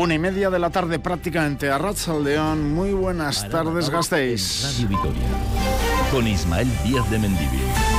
Una y media de la tarde prácticamente a León. Muy buenas tardes, Gasteiz. Radio Vitoria. Con Ismael Díaz de Mendivil.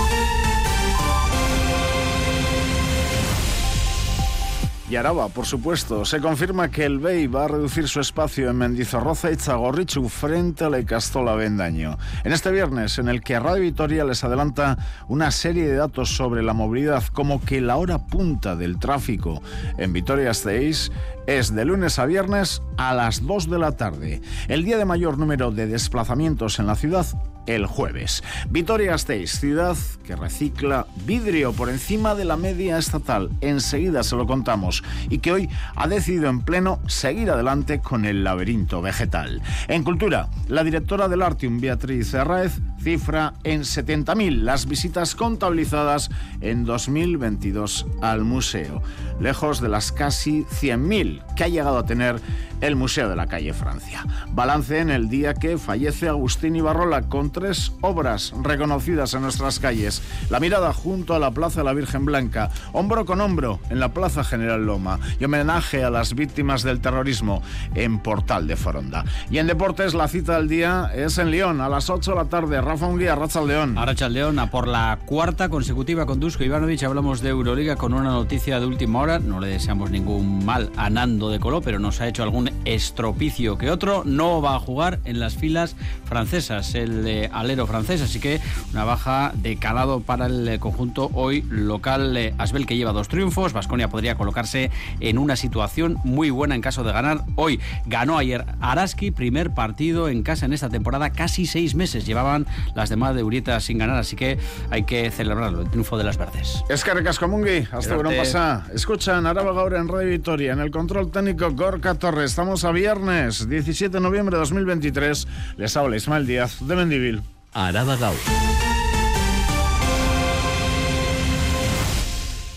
Y Araba, por supuesto, se confirma que el BEI va a reducir su espacio en Mendizorroza y Zagorrichu frente a la Icastola Vendaño. En este viernes, en el que Radio Vitoria les adelanta una serie de datos sobre la movilidad, como que la hora punta del tráfico en Vitoria-Gasteiz es de lunes a viernes a las 2 de la tarde. El día de mayor número de desplazamientos en la ciudad el jueves. Vitoria-Gasteiz, ciudad que recicla vidrio por encima de la media estatal. Enseguida se lo contamos. Y que hoy ha decidido en pleno seguir adelante con el laberinto vegetal. En cultura, la directora del Artium, Beatriz Herráez, cifra en 70.000 las visitas contabilizadas en 2022 al museo, lejos de las casi 100.000 que ha llegado a tener el Museo de la Calle Francia. Balance en el día que fallece Agustín Ibarrola con tres obras reconocidas en nuestras calles. La mirada junto a la Plaza de la Virgen Blanca, hombro con hombro en la Plaza General Loma y homenaje a las víctimas del terrorismo en Portal de Foronda. Y en deportes la cita del día es en León a las 8 de la tarde. Rafa Unguía, Racha León. Racha León, a por la cuarta consecutiva con Dusko Ivanovic hablamos de Euroliga con una noticia de última hora. No le deseamos ningún mal a Nando de Colo, pero nos ha hecho algún estropicio que otro. No va a jugar en las filas francesas, el alero francés, así que una baja de calado para el conjunto hoy local eh, Asbel que lleva dos triunfos. Vasconia podría colocarse en una situación muy buena en caso de ganar. Hoy ganó ayer Araski, primer partido en casa en esta temporada, casi seis meses llevaban las demás de Urieta sin ganar, así que hay que celebrarlo, el triunfo de las verdes. Es que Mungi, hasta bueno pasa. Escuchan Araba Gaur en Radio Victoria, en el control técnico Gorka Torres. Estamos a viernes, 17 de noviembre de 2023. Les habla Ismael Díaz de Mendivil. Araba Gaur.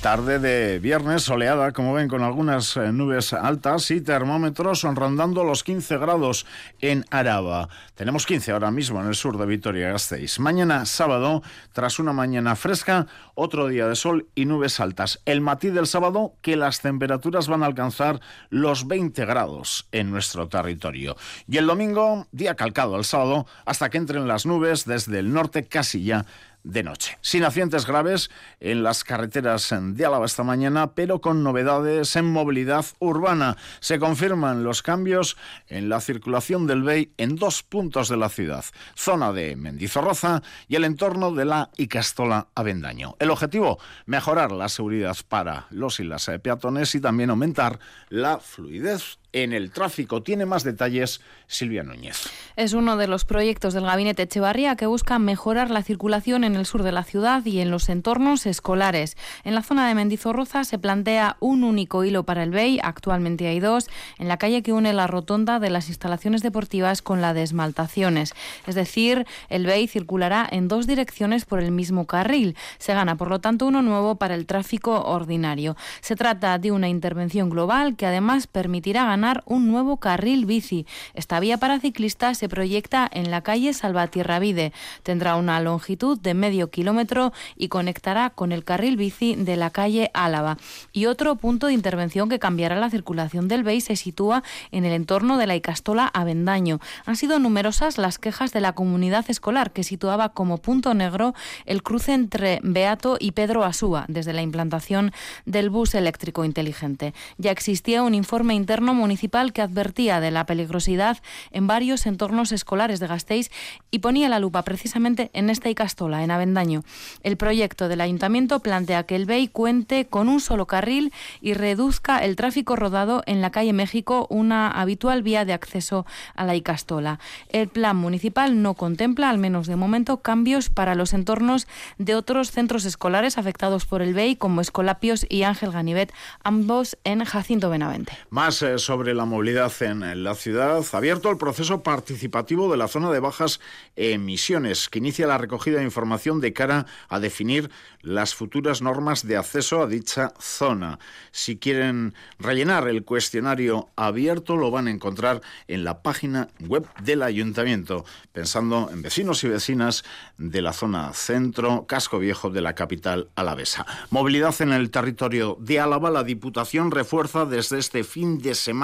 Tarde de viernes soleada, como ven, con algunas eh, nubes altas y termómetros rondando los 15 grados en Araba. Tenemos 15 ahora mismo en el sur de Vitoria-Gasteiz. Mañana sábado, tras una mañana fresca, otro día de sol y nubes altas. El matiz del sábado que las temperaturas van a alcanzar los 20 grados en nuestro territorio. Y el domingo, día calcado al sábado, hasta que entren las nubes desde el norte casi ya de noche. Sin accidentes graves en las carreteras de Álava esta mañana, pero con novedades en movilidad urbana. Se confirman los cambios en la circulación del BEI en dos puntos de la ciudad, zona de Mendizorroza y el entorno de la Icastola Avendaño. El objetivo, mejorar la seguridad para los y las peatones y también aumentar la fluidez en el tráfico. Tiene más detalles Silvia Núñez. Es uno de los proyectos del Gabinete Echevarría que busca mejorar la circulación en el sur de la ciudad y en los entornos escolares. En la zona de Mendizorroza se plantea un único hilo para el BEI, actualmente hay dos, en la calle que une la rotonda de las instalaciones deportivas con la de esmaltaciones. Es decir, el BEI circulará en dos direcciones por el mismo carril. Se gana, por lo tanto, uno nuevo para el tráfico ordinario. Se trata de una intervención global que además permitirá ganar un nuevo carril bici. Esta vía para ciclistas se proyecta en la calle Salvatierravide. Tendrá una longitud de medio kilómetro y conectará con el carril bici de la calle Álava. Y otro punto de intervención que cambiará la circulación del BEI se sitúa en el entorno de la Icastola Avendaño. Han sido numerosas las quejas de la comunidad escolar que situaba como punto negro el cruce entre Beato y Pedro Asúa desde la implantación del bus eléctrico inteligente. Ya existía un informe interno municipal que advertía de la peligrosidad en varios entornos escolares de Gasteiz y ponía la lupa precisamente en esta Icastola, en Avendaño. El proyecto del ayuntamiento plantea que el BEI cuente con un solo carril y reduzca el tráfico rodado en la calle México, una habitual vía de acceso a la Icastola. El plan municipal no contempla, al menos de momento, cambios para los entornos de otros centros escolares afectados por el BEI, como Escolapios y Ángel Ganivet, ambos en Jacinto Benavente. Más eh, la movilidad en la ciudad, abierto el proceso participativo de la zona de bajas emisiones, que inicia la recogida de información de cara a definir las futuras normas de acceso a dicha zona. Si quieren rellenar el cuestionario abierto, lo van a encontrar en la página web del ayuntamiento, pensando en vecinos y vecinas de la zona centro, casco viejo de la capital alavesa. Movilidad en el territorio de Álava, la Diputación refuerza desde este fin de semana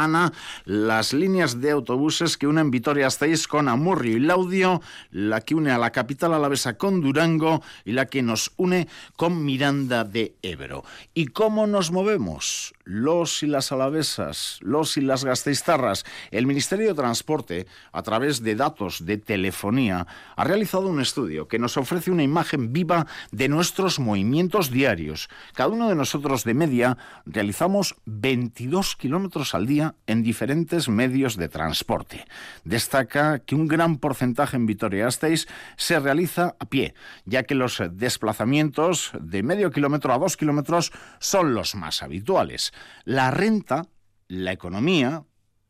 las líneas de autobuses que unen Vitoria-Gasteiz con Amurrio y Laudio, la que une a la capital alavesa con Durango y la que nos une con Miranda de Ebro. ¿Y cómo nos movemos? Los y las alavesas, los y las gasteiztarras. El Ministerio de Transporte, a través de datos de telefonía, ha realizado un estudio que nos ofrece una imagen viva de nuestros movimientos diarios. Cada uno de nosotros de media realizamos 22 kilómetros al día en diferentes medios de transporte. Destaca que un gran porcentaje en Vitoria-Gasteiz se realiza a pie, ya que los desplazamientos de medio kilómetro a dos kilómetros son los más habituales. La renta, la economía,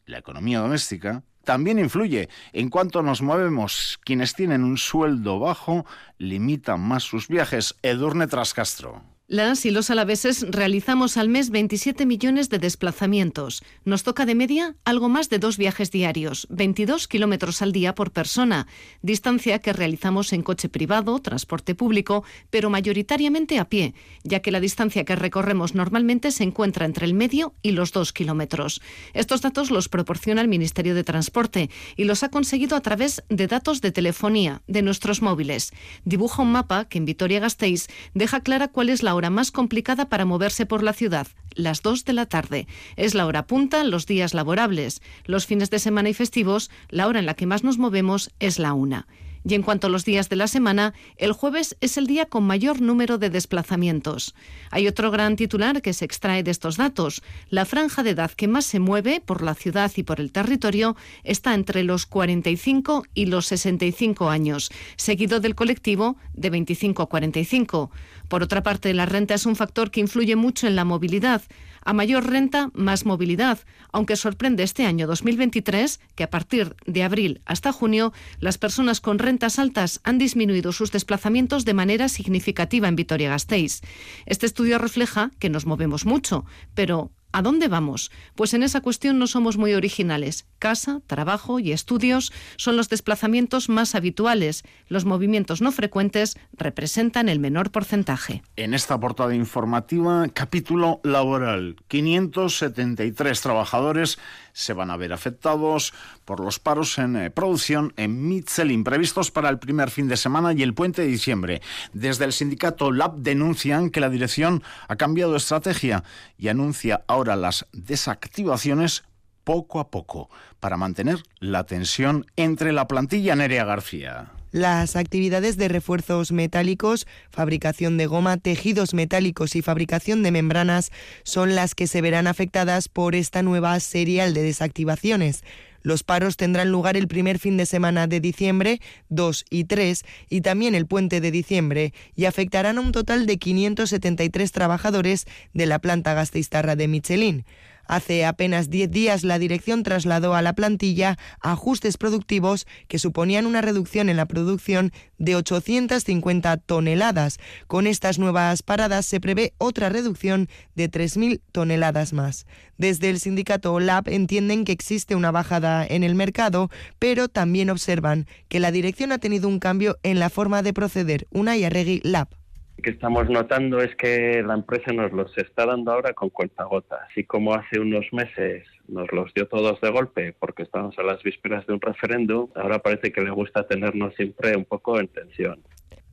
la economía doméstica, también influye. En cuanto nos movemos, quienes tienen un sueldo bajo limitan más sus viajes. Edurne Trascastro. Las y los alaveses realizamos al mes 27 millones de desplazamientos. Nos toca de media algo más de dos viajes diarios, 22 kilómetros al día por persona, distancia que realizamos en coche privado, transporte público, pero mayoritariamente a pie, ya que la distancia que recorremos normalmente se encuentra entre el medio y los dos kilómetros. Estos datos los proporciona el Ministerio de Transporte y los ha conseguido a través de datos de telefonía de nuestros móviles. Dibuja un mapa que en Vitoria-Gasteiz deja clara cuál es la hora más complicada para moverse por la ciudad, las 2 de la tarde. Es la hora punta los días laborables. Los fines de semana y festivos, la hora en la que más nos movemos es la 1. Y en cuanto a los días de la semana, el jueves es el día con mayor número de desplazamientos. Hay otro gran titular que se extrae de estos datos. La franja de edad que más se mueve por la ciudad y por el territorio está entre los 45 y los 65 años, seguido del colectivo de 25 a 45. Por otra parte, la renta es un factor que influye mucho en la movilidad. A mayor renta, más movilidad, aunque sorprende este año 2023 que a partir de abril hasta junio las personas con rentas altas han disminuido sus desplazamientos de manera significativa en Vitoria-Gasteiz. Este estudio refleja que nos movemos mucho, pero ¿A dónde vamos? Pues en esa cuestión no somos muy originales. Casa, trabajo y estudios son los desplazamientos más habituales. Los movimientos no frecuentes representan el menor porcentaje. En esta portada informativa, capítulo laboral. 573 trabajadores se van a ver afectados por los paros en eh, producción en Michelin previstos para el primer fin de semana y el puente de diciembre. Desde el sindicato LAB denuncian que la dirección ha cambiado de estrategia y anuncia ahora las desactivaciones poco a poco para mantener la tensión entre la plantilla Nerea García. Las actividades de refuerzos metálicos, fabricación de goma, tejidos metálicos y fabricación de membranas son las que se verán afectadas por esta nueva serial de desactivaciones. Los paros tendrán lugar el primer fin de semana de diciembre, 2 y 3, y también el puente de diciembre, y afectarán a un total de 573 trabajadores de la planta gasteiztarra de Michelin. Hace apenas 10 días la dirección trasladó a la plantilla ajustes productivos que suponían una reducción en la producción de 850 toneladas. Con estas nuevas paradas se prevé otra reducción de 3.000 toneladas más. Desde el sindicato LAB entienden que existe una bajada en el mercado, pero también observan que la dirección ha tenido un cambio en la forma de proceder. Una Arregui LAB que estamos notando es que la empresa nos los está dando ahora con cuentagotas. Así como hace unos meses nos los dio todos de golpe porque estamos a las vísperas de un referéndum, ahora parece que le gusta tenernos siempre un poco en tensión.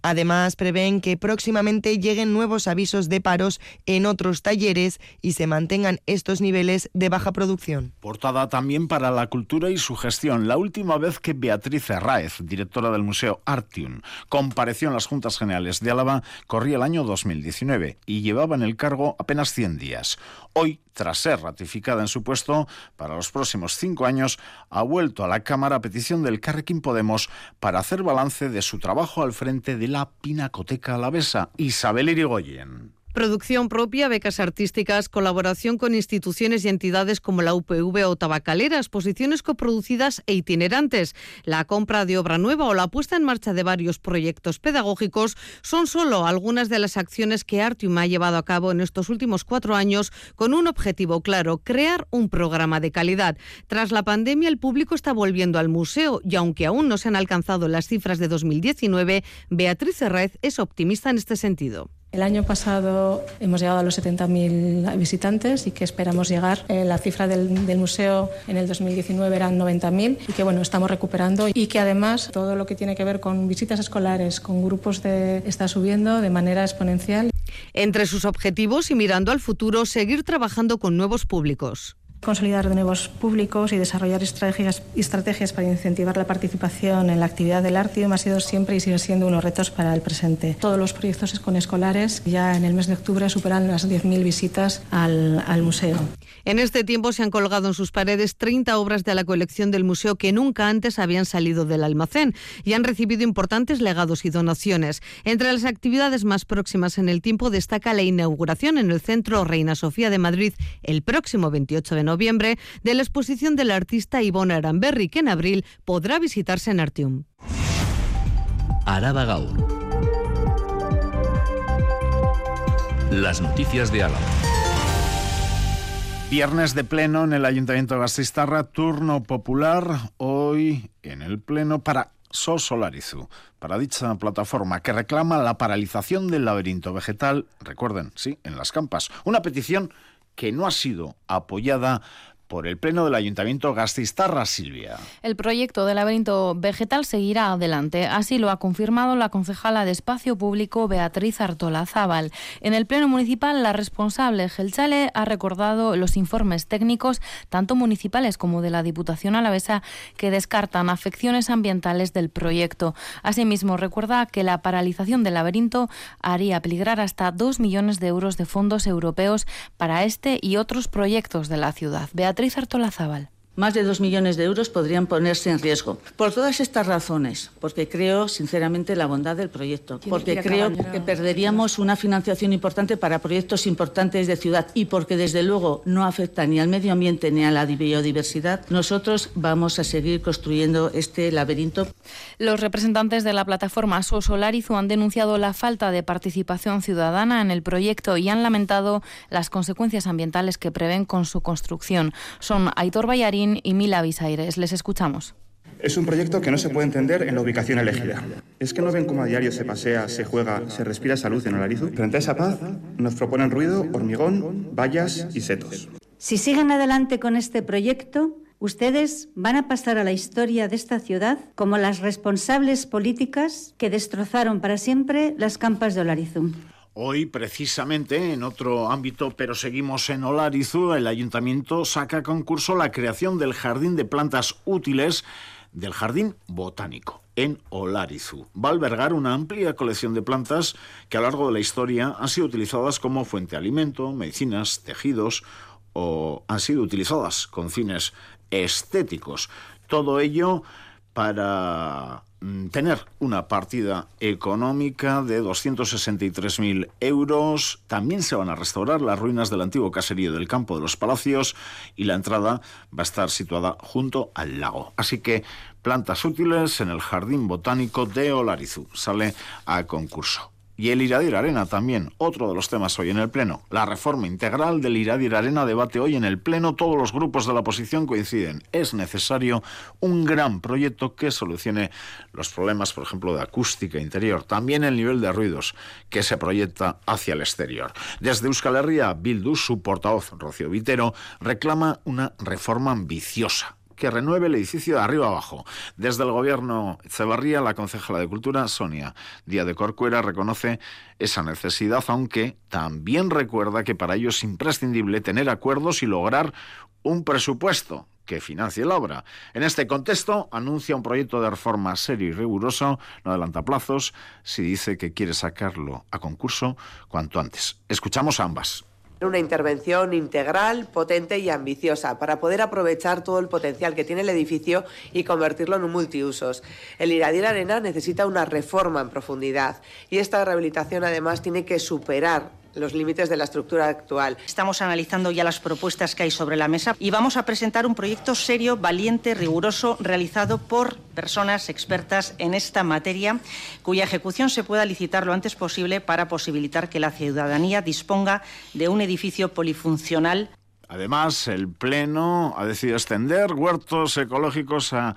Además, prevén que próximamente lleguen nuevos avisos de paros en otros talleres y se mantengan estos niveles de baja producción. Portada también para la cultura y su gestión. La última vez que Beatriz Herráez, directora del Museo Artium, compareció en las Juntas Generales de Álava, corría el año 2019 y llevaba en el cargo apenas 100 días. Hoy, tras ser ratificada en su puesto para los próximos cinco años, ha vuelto a la Cámara a petición del Carrequín Podemos para hacer balance de su trabajo al frente de la Pinacoteca Alavesa. Isabel Irigoyen. Producción propia, becas artísticas, colaboración con instituciones y entidades como la UPV o Tabacalera, exposiciones coproducidas e itinerantes, la compra de obra nueva o la puesta en marcha de varios proyectos pedagógicos son solo algunas de las acciones que Artium ha llevado a cabo en estos últimos cuatro años con un objetivo claro, crear un programa de calidad. Tras la pandemia, el público está volviendo al museo y aunque aún no se han alcanzado las cifras de 2019, Beatriz Herrez es optimista en este sentido. El año pasado hemos llegado a los 70.000 visitantes y que esperamos llegar. Eh, la cifra del, museo en el 2019 eran 90.000 y que bueno, estamos recuperando y que además todo lo que tiene que ver con visitas escolares, con grupos de está subiendo de manera exponencial. Entre sus objetivos y mirando al futuro, seguir trabajando con nuevos públicos consolidar de nuevos públicos y desarrollar estrategias, estrategias para incentivar la participación en la actividad del Artium ha sido siempre y sigue siendo unos retos para el presente. Todos los proyectos con escolares ya en el mes de octubre superan las 10.000 visitas al, al museo. En este tiempo se han colgado en sus paredes 30 obras de la colección del museo que nunca antes habían salido del almacén y han recibido importantes legados y donaciones. Entre las actividades más próximas en el tiempo destaca la inauguración en el Centro Reina Sofía de Madrid el próximo 28 de noviembre de la exposición del artista Ivonne Aramberri, que en abril podrá visitarse en Artium. Araba Gaur. Las noticias de Álava. Viernes de pleno en el Ayuntamiento de Gastistarra, turno popular hoy en el pleno para Solarizu, para dicha plataforma que reclama la paralización del laberinto vegetal, recuerden, sí, en las campas, una petición que no ha sido apoyada por el Pleno del Ayuntamiento Gastistarra, Silvia. El proyecto de laberinto vegetal seguirá adelante. Así lo ha confirmado la concejala de Espacio Público Beatriz Artola Zábal. En el Pleno Municipal, la responsable Gelchale ha recordado los informes técnicos, tanto municipales como de la Diputación Alavesa, que descartan afecciones ambientales del proyecto. Asimismo, recuerda que la paralización del laberinto haría peligrar hasta dos millones de euros de fondos europeos para este y otros proyectos de la ciudad. Beatriz Artolazábal más de dos millones de euros podrían ponerse en riesgo. Por todas estas razones, porque creo sinceramente la bondad del proyecto, porque creo que perderíamos una financiación importante para proyectos importantes de ciudad y porque desde luego no afecta ni al medio ambiente ni a la biodiversidad, nosotros vamos a seguir construyendo este laberinto. Los representantes de la plataforma Solarizo han denunciado la falta de participación ciudadana en el proyecto y han lamentado las consecuencias ambientales que prevén con su construcción. Son Aitor Bayarín y Mila Bisaires. Les escuchamos. Es un proyecto que no se puede entender en la ubicación elegida. ¿Es que no ven cómo a diario se pasea, se juega, se respira esa luz en Olarizu? Frente a esa paz, nos proponen ruido, hormigón, vallas y setos. Si siguen adelante con este proyecto, ustedes van a pasar a la historia de esta ciudad como las responsables políticas que destrozaron para siempre las campas de Olarizu. Hoy, precisamente, en otro ámbito, pero seguimos en Olarizu, el ayuntamiento saca a concurso la creación del jardín de plantas útiles del Jardín Botánico en Olarizu. Va a albergar una amplia colección de plantas que a lo largo de la historia han sido utilizadas como fuente de alimento, medicinas, tejidos o han sido utilizadas con fines estéticos. Todo ello para tener una partida económica de 263.000 euros. También se van a restaurar las ruinas del antiguo caserío del Campo de los Palacios y la entrada va a estar situada junto al lago. Así que plantas útiles en el Jardín Botánico de Olarizu. Sale a concurso. Y el Iradir Arena también, otro de los temas hoy en el Pleno. La reforma integral del Iradir Arena debate hoy en el Pleno. Todos los grupos de la oposición coinciden. Es necesario un gran proyecto que solucione los problemas, por ejemplo, de acústica interior. También el nivel de ruidos que se proyecta hacia el exterior. Desde Euskal Herria, Bildu, su portavoz, Rocío Vitero, reclama una reforma ambiciosa que renueve el edificio de arriba abajo. Desde el gobierno Cebarría, la concejala de Cultura, Sonia Díaz de Corcuera, reconoce esa necesidad, aunque también recuerda que para ello es imprescindible tener acuerdos y lograr un presupuesto que financie la obra. En este contexto, anuncia un proyecto de reforma serio y riguroso, no adelanta plazos, si dice que quiere sacarlo a concurso cuanto antes. Escuchamos a ambas. Una intervención integral, potente y ambiciosa para poder aprovechar todo el potencial que tiene el edificio y convertirlo en un multiusos. El Iradir Arena necesita una reforma en profundidad y esta rehabilitación además tiene que superar los límites de la estructura actual. Estamos analizando ya las propuestas que hay sobre la mesa y vamos a presentar un proyecto serio, valiente, riguroso, realizado por personas expertas en esta materia, cuya ejecución se pueda licitar lo antes posible para posibilitar que la ciudadanía disponga de un edificio polifuncional. Además, el Pleno ha decidido extender huertos ecológicos a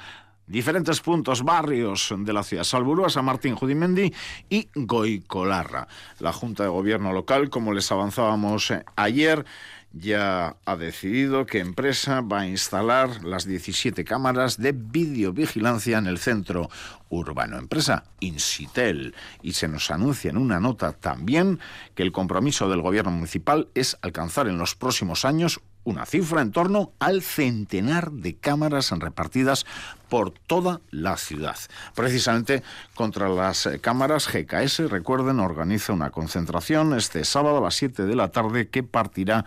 diferentes puntos, barrios de la ciudad, Salburúa, San Martín, Judimendi y Goicolarra. La Junta de Gobierno local, como les avanzábamos eh, ayer, ya ha decidido que empresa va a instalar las 17 cámaras de videovigilancia en el centro urbano. Empresa Incitel. Y se nos anuncia en una nota también que el compromiso del gobierno municipal es alcanzar en los próximos años una cifra en torno al centenar de cámaras repartidas por toda la ciudad. Precisamente contra las cámaras GKS, recuerden, organiza una concentración este sábado a las 7 de la tarde que partirá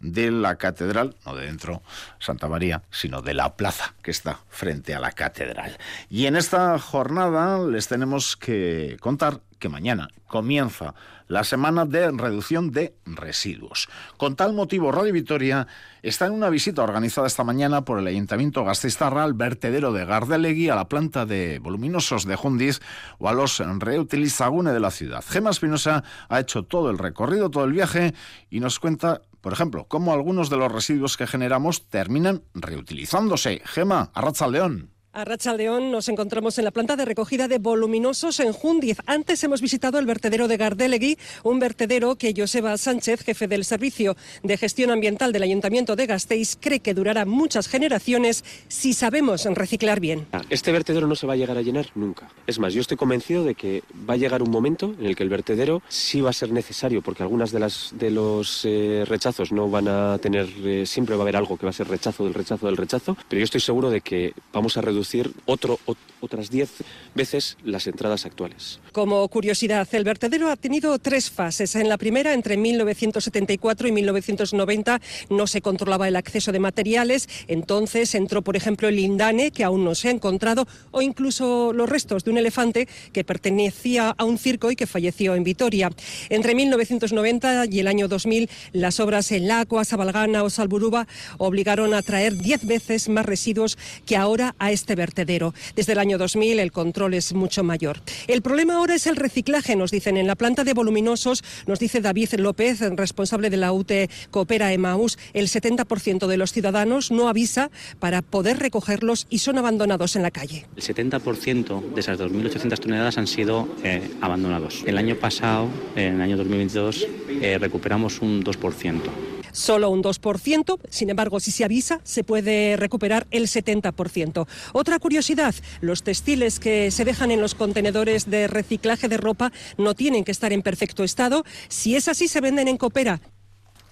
de la catedral, no de dentro Santa María, sino de la plaza que está frente a la catedral. Y en esta jornada les tenemos que contar que mañana comienza la semana de reducción de residuos. Con tal motivo, Radio Vitoria está en una visita organizada esta mañana por el Ayuntamiento Gasteiztarra al vertedero de Gardelegui, a la planta de voluminosos de Jundiz o a los reutilizagunes de la ciudad. Gema Espinosa ha hecho todo el recorrido, todo el viaje y nos cuenta por ejemplo, cómo algunos de los residuos que generamos terminan reutilizándose. Gema, Arracha León. A Racha León nos encontramos en la planta de recogida de voluminosos en Jundiz. Antes hemos visitado el vertedero de Gardelegui, un vertedero que Joseba Sánchez, jefe del Servicio de Gestión Ambiental del Ayuntamiento de Gasteiz, cree que durará muchas generaciones si sabemos reciclar bien. Este vertedero no se va a llegar a llenar nunca. Es más, yo estoy convencido de que va a llegar un momento en el que el vertedero sí va a ser necesario, porque algunas de, las, de los eh, rechazos no van a tener, eh, siempre va a haber algo que va a ser rechazo del rechazo del rechazo, pero yo estoy seguro de que vamos a reducir otro, otras 10 veces las entradas actuales. Como curiosidad, el vertedero ha tenido tres fases. En la primera, entre 1974 y 1990, no se controlaba el acceso de materiales. Entonces entró, por ejemplo, el lindane, que aún no se ha encontrado, o incluso los restos de un elefante que pertenecía a un circo y que falleció en Vitoria. Entre 1990 y el año 2000, las obras en Lacua, Sabalgana o Salburuba obligaron a traer 10 veces más residuos que ahora a este vertedero. Desde el año 2000 el control es mucho mayor. El problema ahora es el reciclaje, nos dicen. En la planta de voluminosos, nos dice David López, responsable de la UTE Coopera Emaús, el 70% de los ciudadanos no avisa para poder recogerlos y son abandonados en la calle. El 70% de esas 2.800 toneladas han sido eh, abandonados. El año pasado, en el año 2022, eh, recuperamos un 2% solo un 2%, sin embargo, si se avisa, se puede recuperar el 70%. Otra curiosidad, los textiles que se dejan en los contenedores de reciclaje de ropa no tienen que estar en perfecto estado. Si es así, se venden en Copera.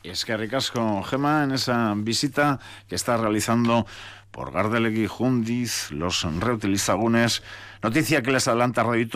Es que ricasco, Gema, en esa visita que está realizando por Gardelegui, Jundiz, los reutilizagunes. Noticia que les adelanta Radio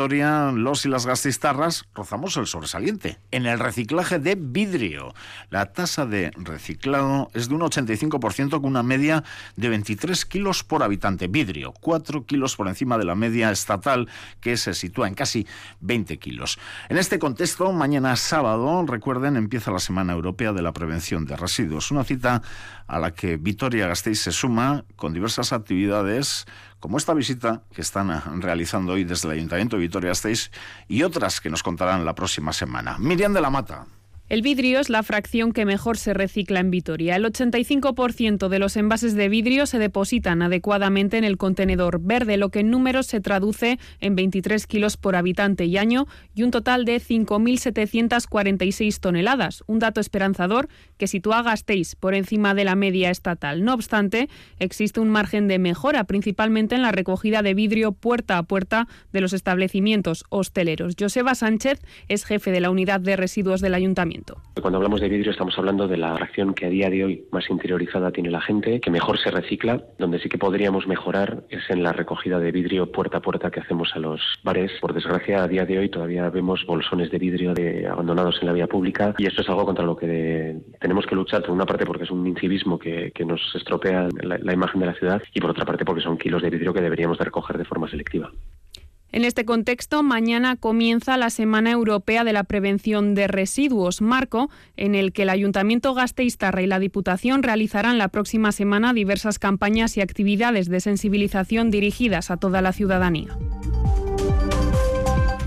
los y las gastistarras rozamos el sobresaliente en el reciclaje de vidrio. La tasa de reciclado es de un 85% con una media de 23 kilos por habitante. Vidrio, 4 kilos por encima de la media estatal que se sitúa en casi 20 kilos. En este contexto, mañana sábado, recuerden, empieza la Semana Europea de la Prevención de Residuos, una cita a la que Vitoria-Gasteiz se suma con diversas actividades como esta visita que están realizando hoy desde el Ayuntamiento de Vitoria-Gasteiz y otras que nos contarán la próxima semana. Miriam de la Mata. El vidrio es la fracción que mejor se recicla en Vitoria. El 85% de los envases de vidrio se depositan adecuadamente en el contenedor verde, lo que en números se traduce en 23 kilos por habitante y año y un total de 5.746 toneladas, un dato esperanzador que sitúa a Gasteiz por encima de la media estatal. No obstante, existe un margen de mejora, principalmente en la recogida de vidrio puerta a puerta de los establecimientos hosteleros. Joseba Sánchez es jefe de la unidad de residuos del Ayuntamiento. Cuando hablamos de vidrio estamos hablando de la fracción que a día de hoy más interiorizada tiene la gente, que mejor se recicla, donde sí que podríamos mejorar es en la recogida de vidrio puerta a puerta que hacemos a los bares. Por desgracia, a día de hoy todavía vemos bolsones de vidrio de, abandonados en la vía pública y esto es algo contra lo que tenemos que luchar, por una parte porque es un incivismo que, nos estropea la imagen de la ciudad y por otra parte porque son kilos de vidrio que deberíamos de recoger de forma selectiva. En este contexto, mañana comienza la Semana Europea de la Prevención de Residuos, marco en el que el Ayuntamiento Gasteiztarra y la Diputación realizarán la próxima semana diversas campañas y actividades de sensibilización dirigidas a toda la ciudadanía.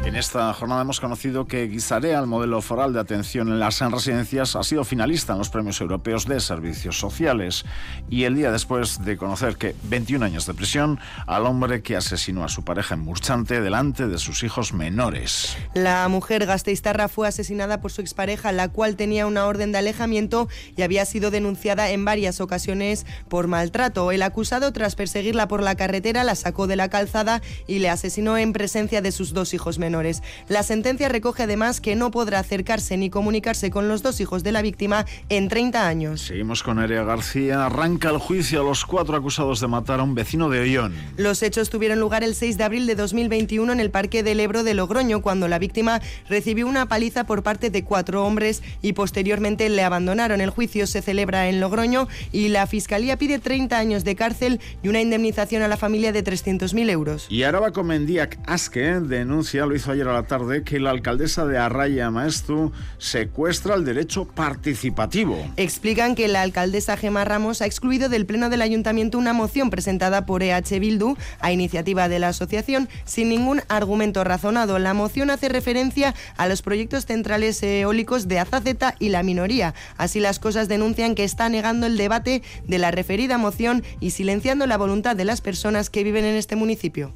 En esta jornada hemos conocido que Guisarea, el modelo foral de atención en las residencias, ha sido finalista en los premios europeos de servicios sociales. Y el día después de conocer que 21 años de prisión al hombre que asesinó a su pareja en Murchante delante de sus hijos menores. La mujer gasteiztarra fue asesinada por su expareja, la cual tenía una orden de alejamiento y había sido denunciada en varias ocasiones por maltrato. El acusado, tras perseguirla por la carretera, la sacó de la calzada y le asesinó en presencia de sus dos hijos menores. La sentencia recoge además que no podrá acercarse ni comunicarse con los dos hijos de la víctima en 30 años. Seguimos con Erea García. Arranca el juicio a los cuatro acusados de matar a un vecino de Ollón. Los hechos tuvieron lugar el 6 de abril de 2021 en el Parque del Ebro de Logroño, cuando la víctima recibió una paliza por parte de cuatro hombres y posteriormente le abandonaron. El juicio se celebra en Logroño y la Fiscalía pide 30 años de cárcel y una indemnización a la familia de 300.000 euros. Y Araba Comendiac Aske denuncia, lo ayer a la tarde, que la alcaldesa de Arraya Maestu secuestra el derecho participativo. Explican que la alcaldesa Gemma Ramos ha excluido del Pleno del Ayuntamiento una moción presentada por EH Bildu a iniciativa de la asociación sin ningún argumento razonado. La moción hace referencia a los proyectos centrales eólicos de Azaceta y la minoría. Así las cosas denuncian que está negando el debate de la referida moción y silenciando la voluntad de las personas que viven en este municipio.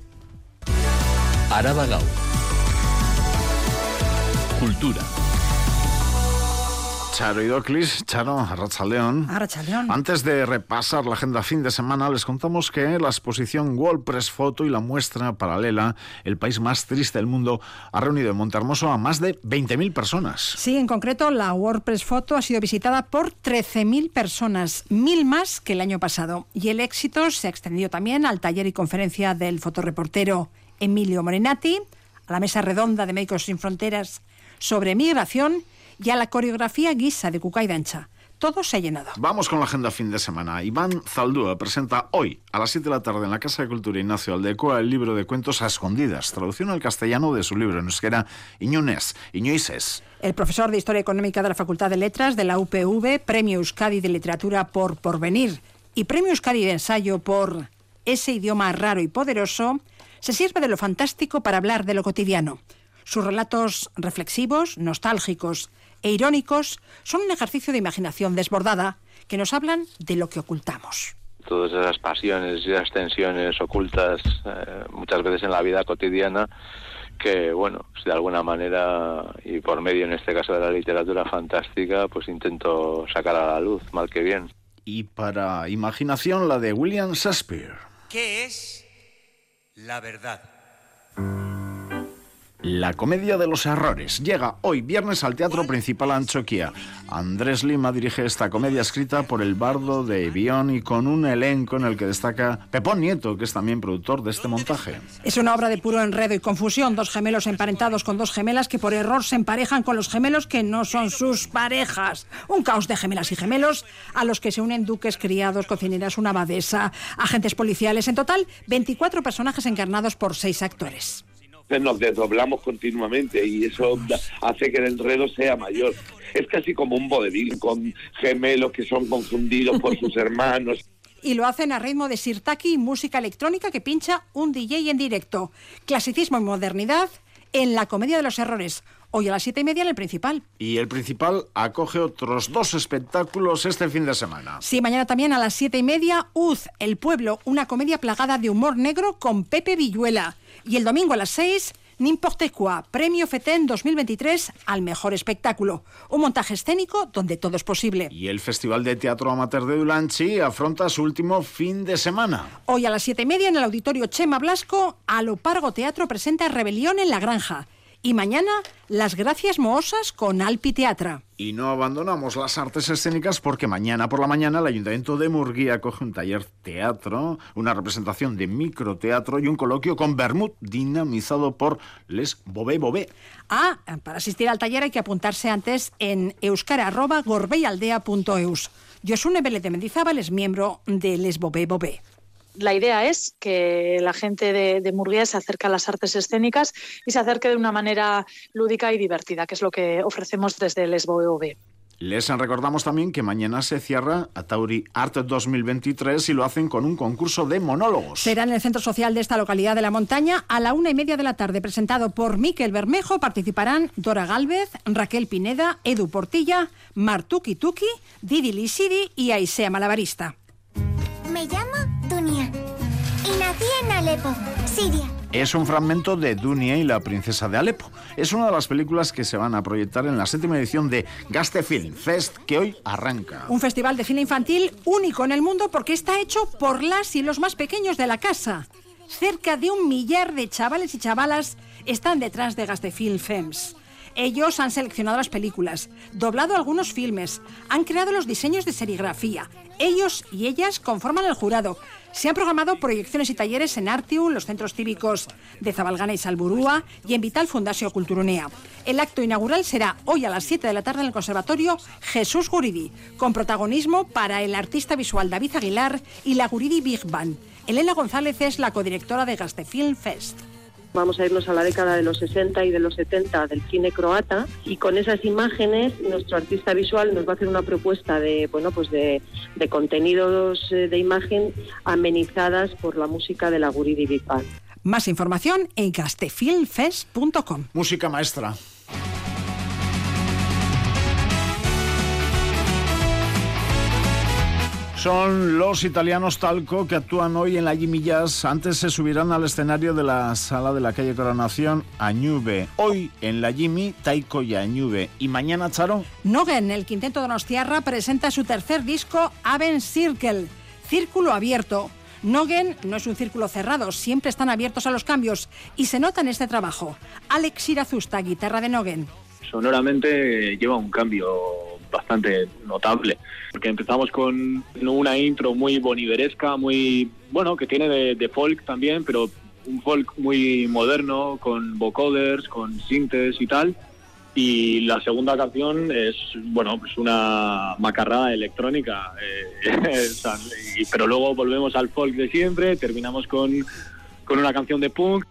Araba Gau. Cultura. Charo Idoclis, Charo, Arrachaldeón. Arrachaldeón. Antes de repasar la agenda fin de semana, les contamos que la exposición WordPress Photo y la muestra paralela El país más triste del mundo ha reunido en Montehermoso a más de 20.000 personas. Sí, en concreto, la WordPress Photo ha sido visitada por 13.000 personas, mil más que el año pasado. Y el éxito se ha extendido también al taller y conferencia del fotoreportero Emilio Morenati, a la mesa redonda de Médicos Sin Fronteras sobre migración y a la coreografía guisa de Cucay Dancha. Todo se ha llenado. Vamos con la agenda fin de semana. Iván Zaldúa presenta hoy a las 7 de la tarde en la Casa de Cultura Ignacio Aldecoa el libro de cuentos a escondidas, traducción al castellano de su libro en euskera Iñunes, Iñuises. El profesor de Historia Económica de la Facultad de Letras de la UPV, Premio Euskadi de Literatura por Porvenir y Premio Euskadi de Ensayo por Ese idioma raro y poderoso, se sirve de lo fantástico para hablar de lo cotidiano. Sus relatos reflexivos, nostálgicos e irónicos son un ejercicio de imaginación desbordada que nos hablan de lo que ocultamos. Todas esas pasiones y esas tensiones ocultas eh, muchas veces en la vida cotidiana que, bueno, pues de alguna manera y por medio en este caso de la literatura fantástica, pues intento sacar a la luz, mal que bien. Y para imaginación la de William Shakespeare. ¿Qué es la verdad? La comedia de los errores llega hoy viernes al Teatro Principal Anchoquia. Andrés Lima dirige esta comedia escrita por el bardo de Evión y con un elenco en el que destaca Pepón Nieto, que es también productor de este montaje. Es una obra de puro enredo y confusión. Dos gemelos emparentados con dos gemelas que por error se emparejan con los gemelos que no son sus parejas. Un caos de gemelas y gemelos a los que se unen duques, criados, cocineras, una abadesa, agentes policiales. En total, 24 personajes encarnados por seis actores nos desdoblamos continuamente y eso hace que el enredo sea mayor. Es casi como un vodevil con gemelos que son confundidos por sus hermanos. Y lo hacen a ritmo de sirtaki, música electrónica que pincha un DJ en directo. Clasicismo y modernidad en la comedia de los errores. Hoy a las siete y media en el Principal. Y el Principal acoge otros dos espectáculos este fin de semana. Sí, mañana también a las siete y media, Uz, El Pueblo, una comedia plagada de humor negro con Pepe Villuela. Y el domingo a las 6, N'importe quoi, Premio FETEN 2023 al mejor espectáculo. Un montaje escénico donde todo es posible. Y el Festival de Teatro Amateur de Dulanchi afronta su último fin de semana. Hoy a las siete y media en el Auditorio Chema Blasco, Alopargo Teatro presenta Rebelión en la Granja. Y mañana, Las Gracias Mohosas con Alpi Teatra. Y no abandonamos las artes escénicas porque mañana por la mañana el Ayuntamiento de Murguía coge un taller teatro, una representación de microteatro y un coloquio con Bermud dinamizado por Les Bobé Bobé. Ah, para asistir al taller hay que apuntarse antes en euskara.gorbeialdea.eus. Josune Vélez de Mendizábal es miembro de Les Bobé Bobé la idea es que la gente de, de, Murguía se acerque a las artes escénicas y se acerque de una manera lúdica y divertida, que es lo que ofrecemos desde el SBOV. Les recordamos también que mañana se cierra Atauri Art 2023 y lo hacen con un concurso de monólogos. Será en el centro social de esta localidad de la montaña a la una y media de la tarde, presentado por Miquel Bermejo. Participarán Dora Galvez, Raquel Pineda, Edu Portilla, Martuki Tuki, Didi Lisidi y Aisea Malabarista. Me llamo Dunia y nací en Alepo, Siria. Es un fragmento de Dunia y la princesa de Alepo. Es una de las películas que se van a proyectar en la séptima edición de Gaste Film Fest, que hoy arranca. Un festival de cine infantil único en el mundo porque está hecho por las y los más pequeños de la casa. Cerca de un millar de chavales y chavalas están detrás de Gaste Film Fems. Ellos han seleccionado las películas, doblado algunos filmes, han creado los diseños de serigrafía. Ellos y ellas conforman el jurado. Se han programado proyecciones y talleres en Artium, los centros cívicos de Zabalgana y Salburúa y en Vital Fundación Culturunea. El acto inaugural será hoy a las 7 de la tarde en el Conservatorio Jesús Guridi, con protagonismo para el artista visual David Aguilar y la Guridi Big Band. Elena González es la codirectora de Gastefilm Fest. Vamos a irnos a la década de los 60 y de los 70 del cine croata y con esas imágenes nuestro artista visual nos va a hacer una propuesta de bueno pues de, de contenidos eh, de imagen amenizadas por la música de la Guridi Big Band. Más información en castefilmfest.com. Música maestra. Son los italianos Talco que actúan hoy en la Jimmy Jazz. Antes se subirán al escenario de la sala de la calle Coronación Añube. Hoy en la Jimmy, Taiko y Añube. ¿Y mañana, Charo? Nogen, el quinteto de Donostiarra, presenta su tercer disco, Aven Circle, Círculo Abierto. Nogen no es un círculo cerrado, siempre están abiertos a los cambios y se nota en este trabajo. Alex Irazusta, guitarra de Nogen. Sonoramente lleva un cambio bastante notable. Porque empezamos con una intro muy boniveresca, muy, bueno, que tiene de, de folk también, pero un folk muy moderno, con vocoders, con sintes y tal. Y la segunda canción es, bueno, pues una macarrada electrónica. eh, pero luego volvemos al folk de siempre, terminamos con, con una canción de punk.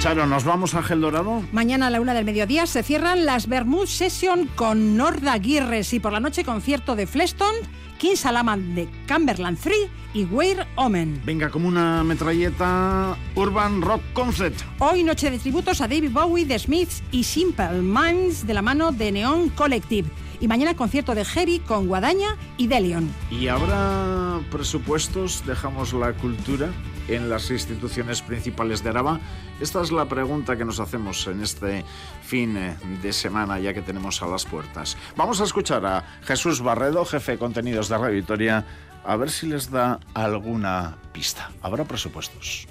Charo, ¿nos vamos a Ángel Dorado? Mañana a la una del mediodía se cierran las Bermud Session con Norda Aguirres y por la noche concierto de Fleston, King Salaman de Cumberland 3 y Weir Omen. Venga, como una metralleta Urban Rock Concert. Hoy noche de tributos a David Bowie, The Smiths y Simple Minds de la mano de Neon Collective. Y mañana concierto de Heavy con Guadaña y Delion. ¿Y habrá presupuestos? Dejamos la cultura en las instituciones principales de Araba. Esta es la pregunta que nos hacemos en este fin eh, de semana ya que tenemos a las puertas. Vamos a escuchar a Jesús Barredo, jefe de contenidos de Radio Vitoria, a ver si les da alguna pista. ¿Habrá presupuestos?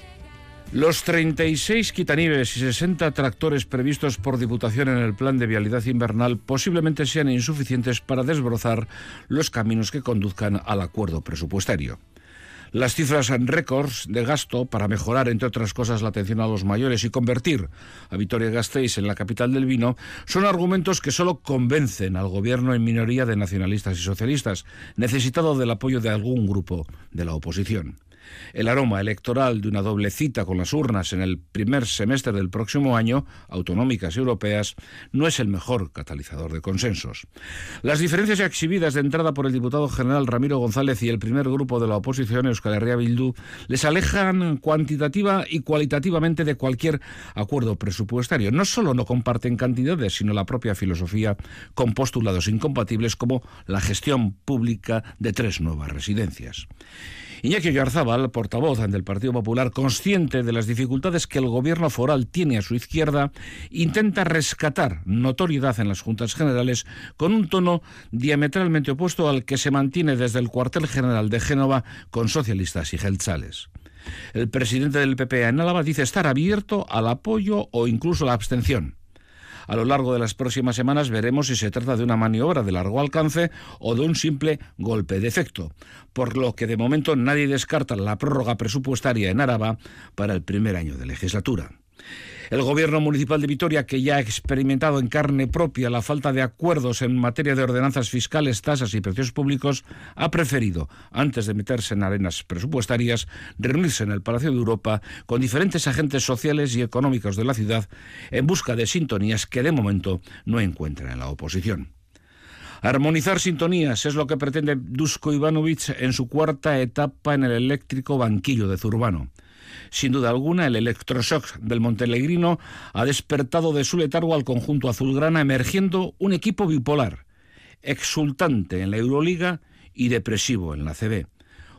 Los 36 quitanieves y 60 tractores previstos por Diputación en el plan de vialidad invernal posiblemente sean insuficientes para desbrozar los caminos que conduzcan al acuerdo presupuestario. Las cifras en récords de gasto para mejorar, entre otras cosas, la atención a los mayores y convertir a Vitoria-Gasteiz en la capital del vino son argumentos que solo convencen al gobierno en minoría de nacionalistas y socialistas, necesitado del apoyo de algún grupo de la oposición. El aroma electoral de una doble cita con las urnas en el primer semestre del próximo año, autonómicas y europeas, no es el mejor catalizador de consensos. Las diferencias exhibidas de entrada por el diputado general Ramiro González y el primer grupo de la oposición, Euskal Herria Bildu, les alejan cuantitativa y cualitativamente de cualquier acuerdo presupuestario. No solo no comparten cantidades, sino la propia filosofía con postulados incompatibles como la gestión pública de tres nuevas residencias. Iñaki Oyarzábal, portavoz del Partido Popular, consciente de las dificultades que el gobierno foral tiene a su izquierda, intenta rescatar notoriedad en las juntas generales con un tono diametralmente opuesto al que se mantiene desde el cuartel general de Génova con socialistas y geltzales. El presidente del PP en Álava dice estar abierto al apoyo o incluso la abstención. A lo largo de las próximas semanas veremos si se trata de una maniobra de largo alcance o de un simple golpe de efecto, por lo que de momento nadie descarta la prórroga presupuestaria en Áraba para el primer año de legislatura. El gobierno municipal de Vitoria, que ya ha experimentado en carne propia la falta de acuerdos en materia de ordenanzas fiscales, tasas y precios públicos, ha preferido, antes de meterse en arenas presupuestarias, reunirse en el Palacio de Europa con diferentes agentes sociales y económicos de la ciudad en busca de sintonías que de momento no encuentran en la oposición. Armonizar sintonías es lo que pretende Dusko Ivanovic en su cuarta etapa en el eléctrico banquillo de Zurbano. Sin duda alguna, el electroshock del Montelegrino ha despertado de su letargo al conjunto azulgrana, emergiendo un equipo bipolar, exultante en la Euroliga y depresivo en la CB.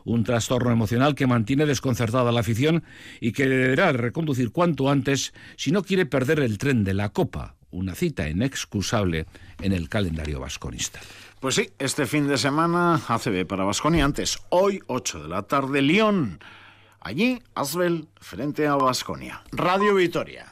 Un trastorno emocional que mantiene desconcertada la afición y que deberá reconducir cuanto antes si no quiere perder el tren de la Copa, una cita inexcusable en el calendario vasconista. Pues sí, este fin de semana ACB para Vasconia antes, hoy 8 de la tarde, Lyon. Allí, Asbel frente a Vasconia. Radio Vitoria.